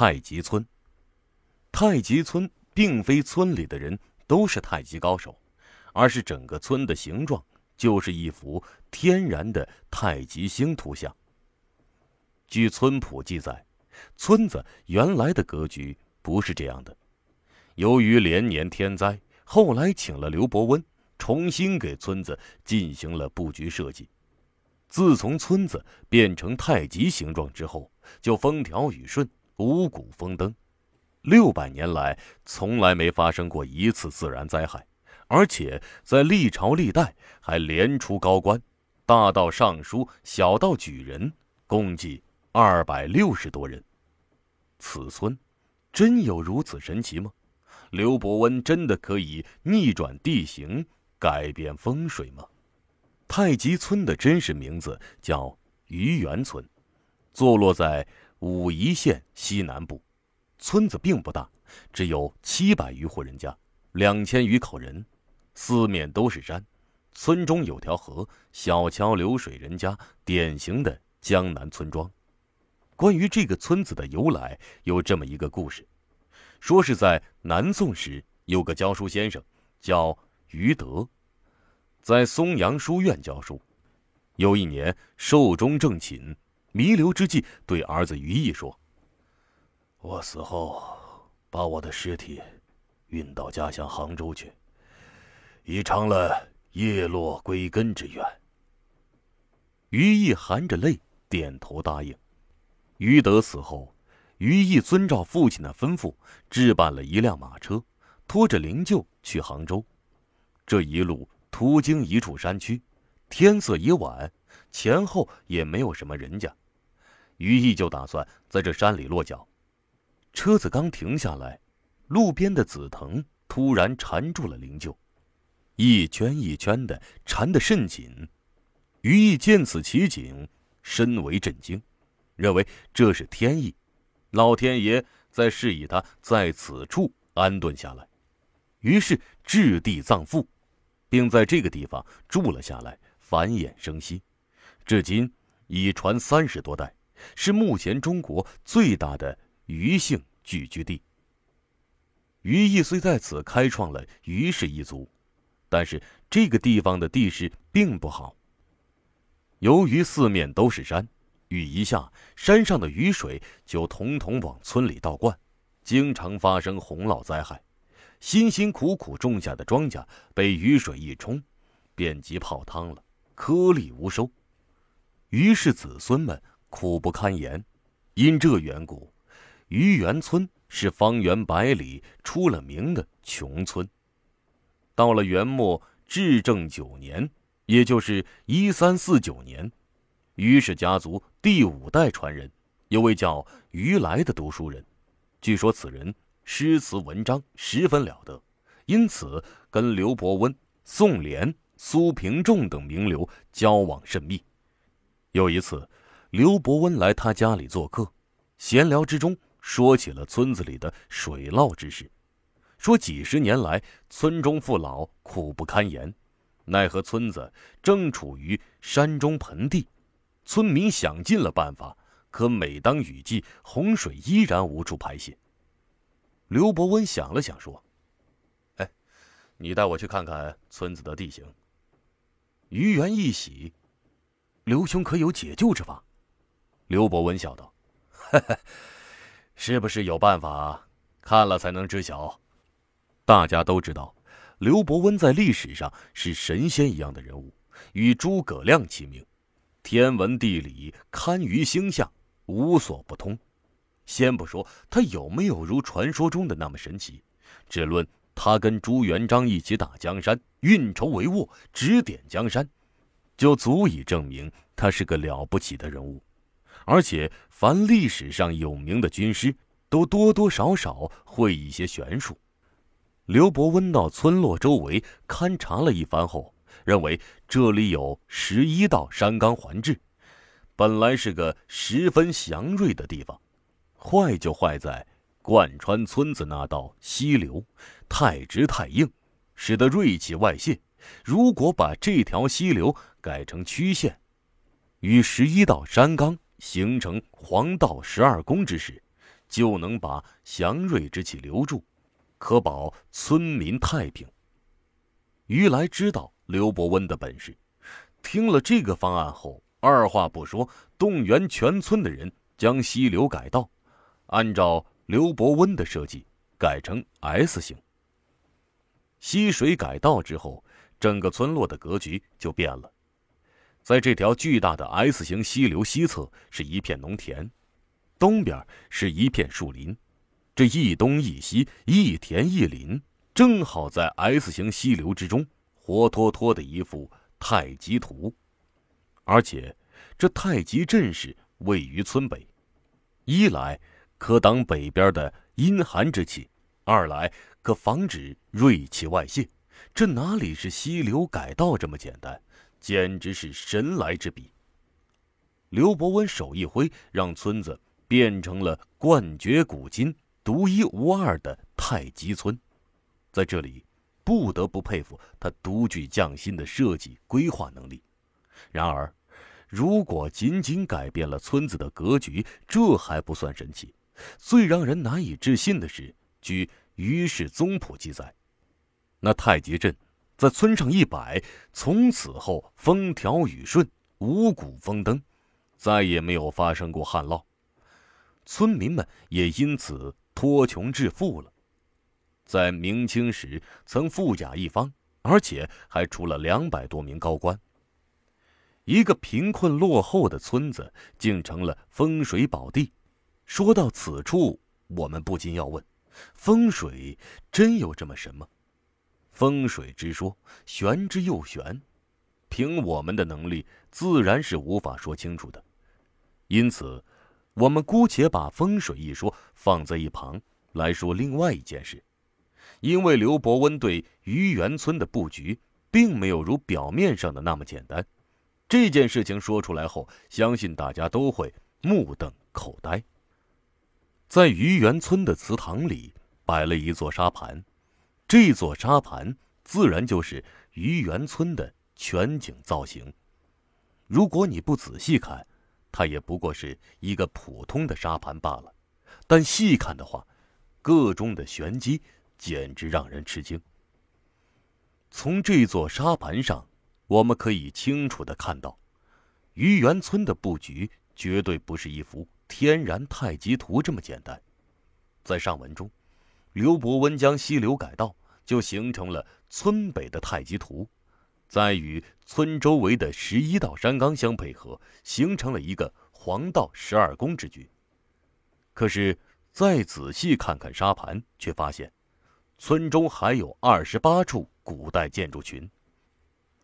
太极村。太极村并非村里的人都是太极高手，而是整个村的形状就是一幅天然的太极星图像。据村谱记载，村子原来的格局不是这样的。由于连年天灾，后来请了刘伯温，重新给村子进行了布局设计。自从村子变成太极形状之后，就风调雨顺，五谷丰登。六百年来，从来没发生过一次自然灾害，而且在历朝历代还连出高官，大到尚书，小到举人，共计二百六十多人。此村真有如此神奇吗？刘伯温真的可以逆转地形、改变风水吗？太极村的真实名字叫愚园村，坐落在武夷县西南部。村子并不大，只有七百余户人家，两千余口人，四面都是山。村中有条河，小桥流水人家，典型的江南村庄。关于这个村子的由来，有这么一个故事，说是在南宋时，有个教书先生叫于德。在松阳书院教书，有一年寿终正寝，弥留之际，对儿子于毅说：“我死后，把我的尸体运到家乡杭州去，已成了叶落归根之愿。”于毅含着泪点头答应。于德死后，于毅遵照父亲的吩咐，置办了一辆马车，拖着灵柩去杭州。这一路。途经一处山区，天色已晚，前后也没有什么人家，于毅就打算在这山里落脚。车子刚停下来，路边的紫藤突然缠住了灵柩，一圈一圈的缠得甚紧。于毅见此奇景，深为震惊，认为这是天意，老天爷在示意他在此处安顿下来，于是置地葬父。并在这个地方住了下来，繁衍生息，至今已传三十多代，是目前中国最大的鱼姓聚居地。于毅虽在此开创了于氏一族，但是这个地方的地势并不好。由于四面都是山，雨一下，山上的雨水就统统往村里倒灌，经常发生洪涝灾害。辛辛苦苦种下的庄稼被雨水一冲，遍及泡汤了，颗粒无收。于是子孙们苦不堪言。因这缘故，于园村是方圆百里出了名的穷村。到了元末至正九年，也就是一三四九年，于氏家族第五代传人，有位叫于来的读书人，据说此人。诗词文章十分了得，因此跟刘伯温、宋濂、苏平仲等名流交往甚密。有一次，刘伯温来他家里做客，闲聊之中说起了村子里的水涝之事，说几十年来村中父老苦不堪言，奈何村子正处于山中盆地，村民想尽了办法，可每当雨季，洪水依然无处排泄。刘伯温想了想，说：“哎，你带我去看看村子的地形。”于元一喜：“刘兄可有解救之法？”刘伯温笑道：“ 是不是有办法？看了才能知晓。大家都知道，刘伯温在历史上是神仙一样的人物，与诸葛亮齐名，天文地理堪舆星象，无所不通。”先不说他有没有如传说中的那么神奇，只论他跟朱元璋一起打江山，运筹帷幄，指点江山，就足以证明他是个了不起的人物。而且，凡历史上有名的军师，都多多少少会一些玄术。刘伯温到村落周围勘察了一番后，认为这里有十一道山冈环峙，本来是个十分祥瑞的地方。坏就坏在贯穿村子那道溪流太直太硬，使得锐气外泄。如果把这条溪流改成曲线，与十一道山冈形成黄道十二宫之时，就能把祥瑞之气留住，可保村民太平。于来知道刘伯温的本事，听了这个方案后，二话不说，动员全村的人将溪流改道，按照刘伯温的设计改成 S 型。溪水改道之后，整个村落的格局就变了。在这条巨大的 S 型溪流西侧是一片农田，东边是一片树林，这一东一西，一田一林，正好在 S 型溪流之中，活脱脱的一幅太极图。而且，这太极阵势位于村北，一来可挡北边的阴寒之气，二来可防止锐气外泄。这哪里是溪流改道这么简单？简直是神来之笔。刘伯温手一挥，让村子变成了冠绝古今、独一无二的太极村。在这里，不得不佩服他独具匠心的设计规划能力。然而，如果仅仅改变了村子的格局，这还不算神奇。最让人难以置信的是，据《于氏宗谱》记载，那太极阵。在村上一摆，从此后风调雨顺，五谷丰登，再也没有发生过旱涝，村民们也因此脱穷致富了。在明清时，曾富甲一方，而且还出了两百多名高官。一个贫困落后的村子，竟成了风水宝地。说到此处，我们不禁要问：风水真有这么神吗？风水之说玄之又玄，凭我们的能力自然是无法说清楚的。因此，我们姑且把风水一说放在一旁来说另外一件事。因为刘伯温对于园村的布局并没有如表面上的那么简单。这件事情说出来后，相信大家都会目瞪口呆。在于园村的祠堂里摆了一座沙盘。这座沙盘自然就是愚园村的全景造型。如果你不仔细看，它也不过是一个普通的沙盘罢了。但细看的话，个中的玄机简直让人吃惊。从这座沙盘上，我们可以清楚的看到，愚园村的布局绝对不是一幅天然太极图这么简单。在上文中。刘伯温将溪流改道，就形成了村北的太极图，再与村周围的十一道山冈相配合，形成了一个黄道十二宫之局。可是再仔细看看沙盘，却发现村中还有二十八处古代建筑群。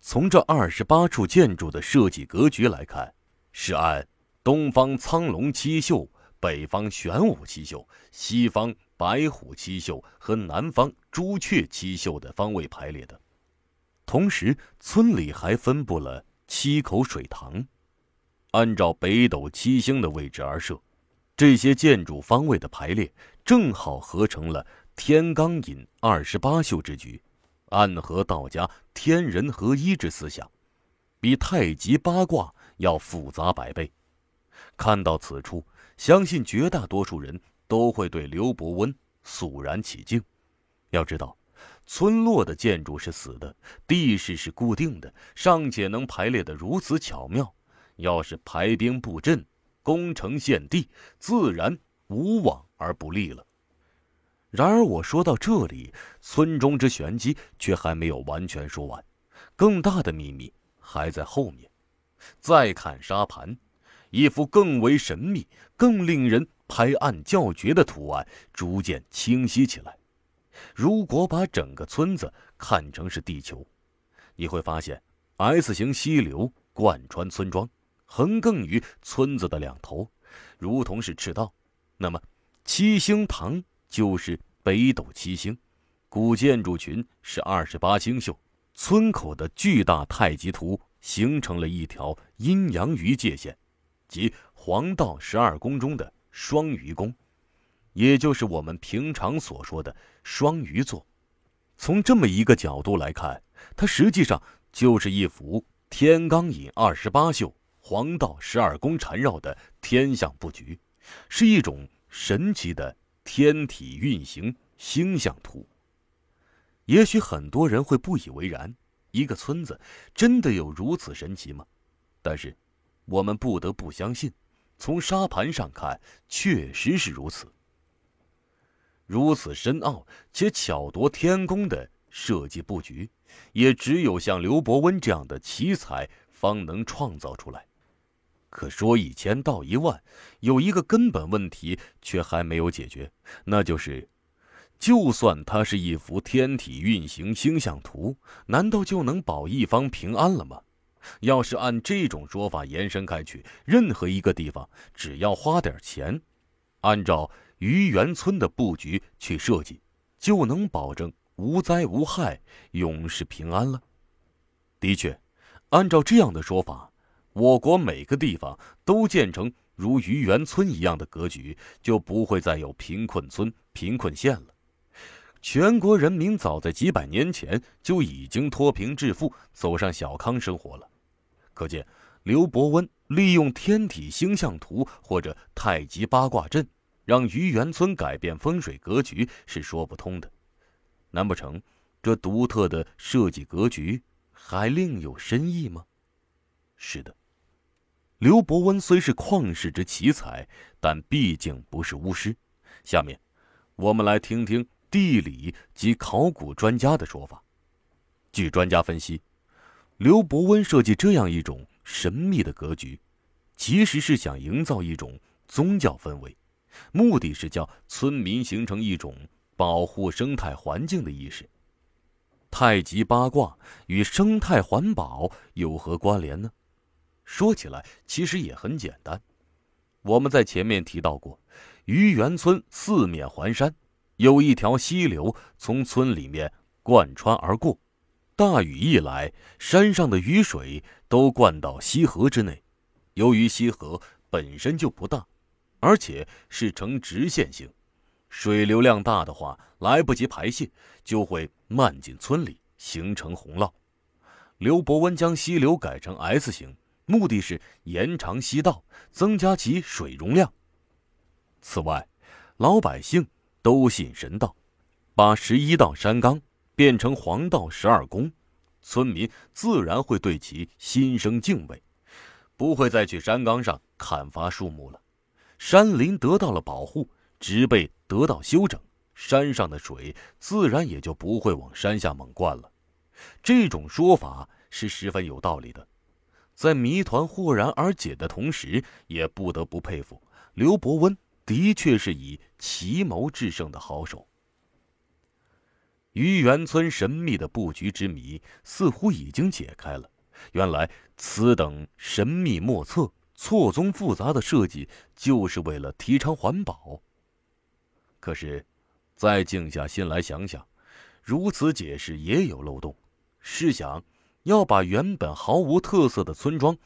从这二十八处建筑的设计格局来看，是按东方苍龙七宿、北方玄武七宿、西方。白虎七宿和南方朱雀七宿的方位排列的，同时村里还分布了七口水塘，按照北斗七星的位置而设。这些建筑方位的排列正好合成了天罡引二十八宿之局，暗合道家天人合一之思想，比太极八卦要复杂百倍。看到此处，相信绝大多数人。都会对刘伯温肃然起敬。要知道，村落的建筑是死的，地势是固定的，尚且能排列得如此巧妙。要是排兵布阵、攻城陷地，自然无往而不利了。然而，我说到这里，村中之玄机却还没有完全说完，更大的秘密还在后面。再看沙盘，一幅更为神秘、更令人……拍案叫绝的图案逐渐清晰起来。如果把整个村子看成是地球，你会发现 S 型溪流贯穿村庄，横亘于村子的两头，如同是赤道。那么，七星堂就是北斗七星，古建筑群是二十八星宿，村口的巨大太极图形成了一条阴阳鱼界线，即黄道十二宫中的。双鱼宫，也就是我们平常所说的双鱼座。从这么一个角度来看，它实际上就是一幅天罡引二十八宿、黄道十二宫缠绕的天象布局，是一种神奇的天体运行星象图。也许很多人会不以为然，一个村子真的有如此神奇吗？但是，我们不得不相信，从沙盘上看，确实是如此。如此深奥且巧夺天工的设计布局，也只有像刘伯温这样的奇才方能创造出来。可说一千道一万，有一个根本问题却还没有解决，那就是，就算它是一幅天体运行星象图，难道就能保一方平安了吗？要是按这种说法延伸开去，任何一个地方只要花点钱，按照愚园村的布局去设计，就能保证无灾无害、永世平安了。的确，按照这样的说法。我国每个地方都建成如愚园村一样的格局，就不会再有贫困村、贫困县了。全国人民早在几百年前就已经脱贫致富，走上小康生活了。可见，刘伯温利用天体星象图或者太极八卦阵，让愚园村改变风水格局是说不通的。难不成，这独特的设计格局还另有深意吗？是的。刘伯温虽是旷世之奇才，但毕竟不是巫师。下面，我们来听听地理及考古专家的说法。据专家分析，刘伯温设计这样一种神秘的格局，其实是想营造一种宗教氛围，目的是叫村民形成一种保护生态环境的意识。太极八卦与生态环保有何关联呢？说起来，其实也很简单。我们在前面提到过，愚园村四面环山，有一条溪流从村里面贯穿而过。大雨一来，山上的雨水都灌到溪河之内。由于溪河本身就不大，而且是呈直线型，水流量大的话，来不及排泄，就会漫进村里，形成洪涝。刘伯温将溪流改成 S 型。目的是延长溪道，增加其水容量。此外，老百姓都信神道，把十一道山冈变成黄道十二宫，村民自然会对其心生敬畏，不会再去山冈上砍伐树木了。山林得到了保护，植被得到修整，山上的水自然也就不会往山下猛灌了。这种说法是十分有道理的。在谜团豁然而解的同时，也不得不佩服刘伯温，的确是以奇谋制胜的好手。愚园村神秘的布局之谜似乎已经解开了，原来此等神秘莫测、错综复杂的设计，就是为了提倡环保。可是，再静下心来想想，如此解释也有漏洞。试想。要把原本毫无特色的村庄，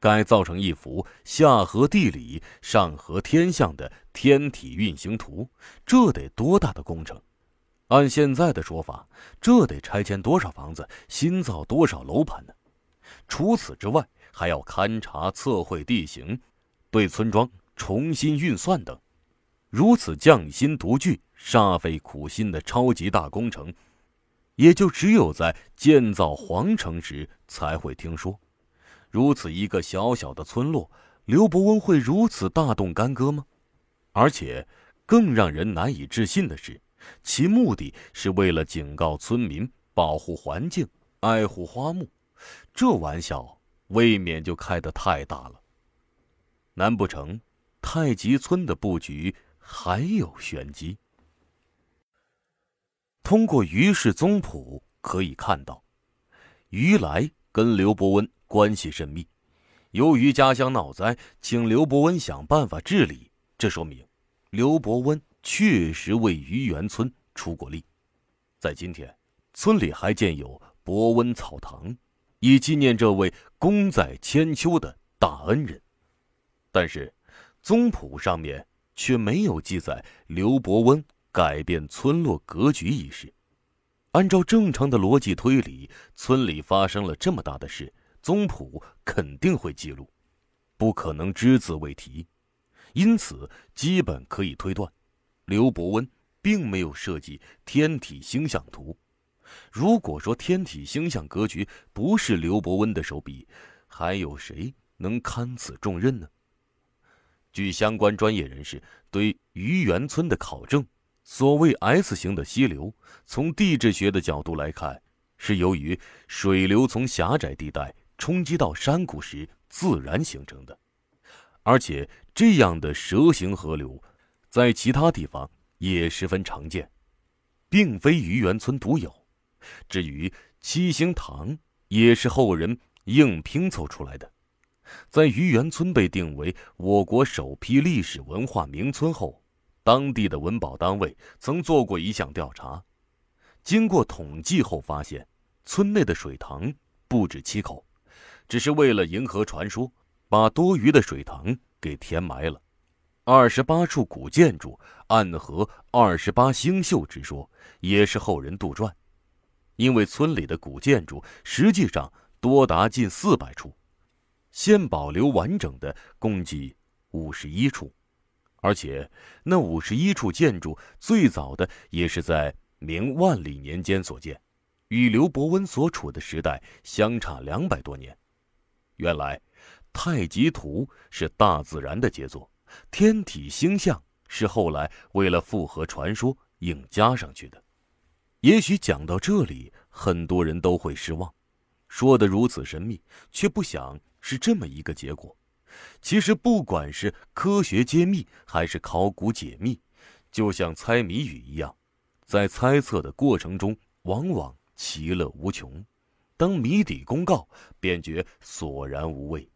改造成一幅下合地理、上合天象的天体运行图，这得多大的工程？按现在的说法，这得拆迁多少房子，新造多少楼盘呢？除此之外，还要勘察测绘地形，对村庄重新运算等，如此匠心独具、煞费苦心的超级大工程。也就只有在建造皇城时才会听说，如此一个小小的村落，刘伯温会如此大动干戈吗？而且，更让人难以置信的是，其目的是为了警告村民保护环境、爱护花木，这玩笑未免就开得太大了。难不成太极村的布局还有玄机？通过于氏宗谱可以看到，于来跟刘伯温关系甚密。由于家乡闹灾，请刘伯温想办法治理，这说明刘伯温确实为愚园村出过力。在今天，村里还建有伯温草堂，以纪念这位功在千秋的大恩人。但是，宗谱上面却没有记载刘伯温。改变村落格局一事，按照正常的逻辑推理，村里发生了这么大的事，宗谱肯定会记录，不可能只字未提。因此基本可以推断，刘伯温并没有设计天体星象图。如果说天体星象格局不是刘伯温的手笔，还有谁能堪此重任呢？据相关专业人士对愚园村的考证，所谓 S 型的溪流，从地质学的角度来看，是由于水流从狭窄地带冲击到山谷时自然形成的。而且，这样的蛇形河流，在其他地方也十分常见，并非愚园村独有。至于七星塘，也是后人硬拼凑出来的。在愚园村被定为我国首批历史文化名村后，当地的文保单位曾做过一项调查，经过统计后发现，村内的水塘不止七口，只是为了迎合传说。把多余的水塘给填埋了，二十八处古建筑暗合二十八星宿之说，也是后人杜撰。因为村里的古建筑实际上多达近四百处，现保留完整的共计五十一处，而且那五十一处建筑最早的也是在明万历年间所建，与刘伯温所处的时代相差两百多年。原来。太极图是大自然的杰作，天体星象是后来为了符合传说硬加上去的。也许讲到这里，很多人都会失望，说的如此神秘，却不想是这么一个结果。其实，不管是科学揭秘还是考古解密，就像猜谜语一样，在猜测的过程中，往往其乐无穷；当谜底公告，便觉索然无味。